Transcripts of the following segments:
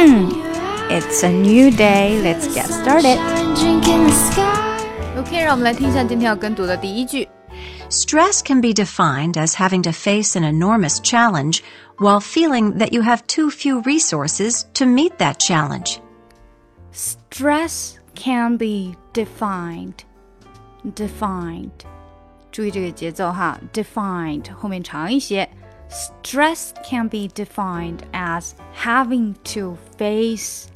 It's a new day. Let's get started. OK，让我们来听一下今天要跟读的第一句。Stress can be defined as having to face an enormous challenge while feeling that you have too few resources to meet that challenge. Stress can be defined. Defined. 注意这个节奏哈，defined 后面长一些。 Stress can be defined as having to face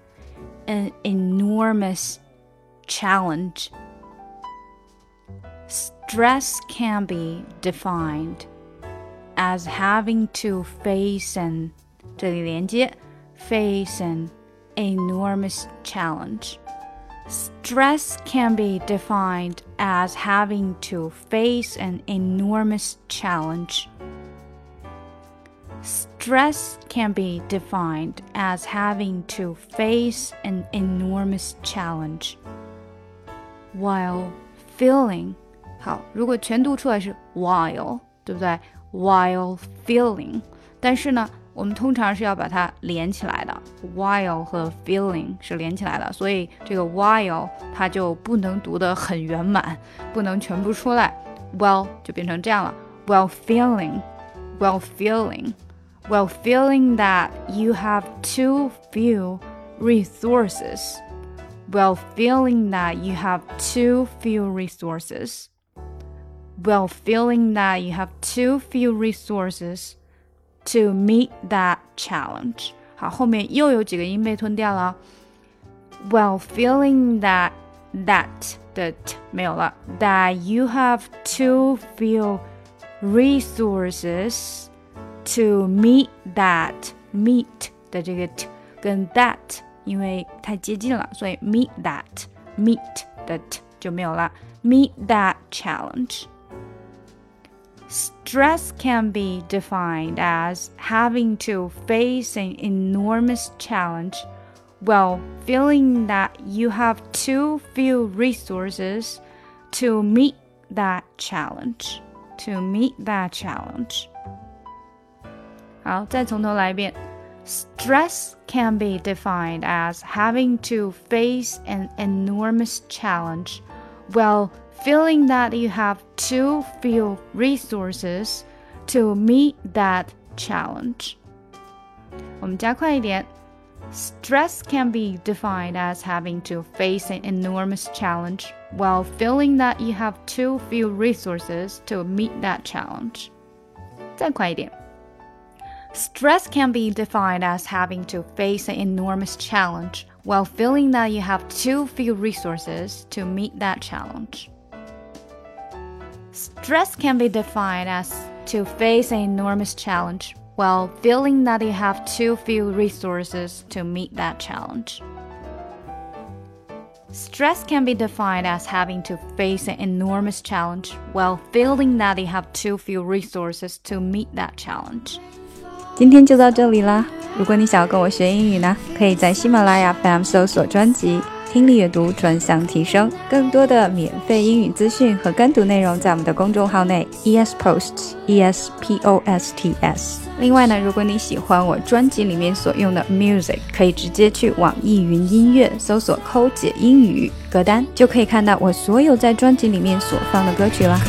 an enormous challenge. Stress can be defined as having to face an 这里连接 face an enormous challenge. Stress can be defined as having to face an enormous challenge. Stress can be defined as having to face an enormous challenge while feeling 好，如果全读出来是 while，对不对？while feeling，但是呢，我们通常是要把它连起来的，while 和 feeling 是连起来的，所以这个 while 它就不能读得很圆满，不能全部出来，well 就变成这样了，while feeling，while feeling。 while feeling that you have too few resources. While feeling that you have too few resources. While feeling that you have too few resources to meet that challenge. 好，后面又有几个音被吞掉了。While feeling that that 的 t 没有了，that you have too few resources to meet that meet 的这个 t 跟 that 因为太接近了，所以 meet that meet 的 t 就没有了。Meet that challenge. Stress can be defined as having to face an enormous challenge while feeling that you have too few resources to meet that challenge. To meet that challenge. 好，再从头来一遍。Stress can be defined as having to face an enormous challenge while feeling that you have too few resources to meet that challenge. 我们加快一点。Stress can be defined as having to face an enormous challenge while feeling that you have too few resources to meet that challenge. 再快一点。 Stress can be defined as having to face an enormous challenge while feeling that you have too few resources to meet that challenge. Stress can be defined as to face an enormous challenge while feeling that you have too few resources to meet that challenge. Stress can be defined as having to face an enormous challenge while feeling that you have too few resources to meet that challenge. 今天就到这里啦！如果你想要跟我学英语呢，可以在喜马拉雅 FM 搜索专辑“听力阅读专项提升”，更多的免费英语资讯和跟读内容在我们的公众号内 ESPosts E S P O S T S。另外呢，如果你喜欢我专辑里面所用的 music，可以直接去网易云音乐搜索“抠姐英语”歌单，就可以看到我所有在专辑里面所放的歌曲啦。